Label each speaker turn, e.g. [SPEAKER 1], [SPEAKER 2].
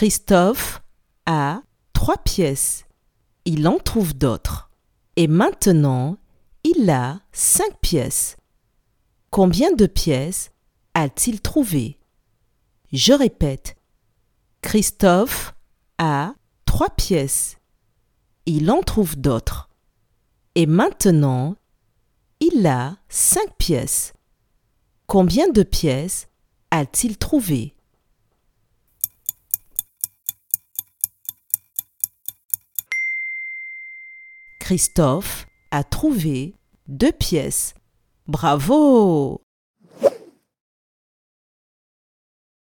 [SPEAKER 1] Christophe a trois pièces. Il en trouve d'autres. Et maintenant, il a cinq pièces. Combien de pièces a-t-il trouvé? Je répète. Christophe a trois pièces. Il en trouve d'autres. Et maintenant, il a cinq pièces. Combien de pièces a-t-il trouvé? Christophe a trouvé deux pièces. Bravo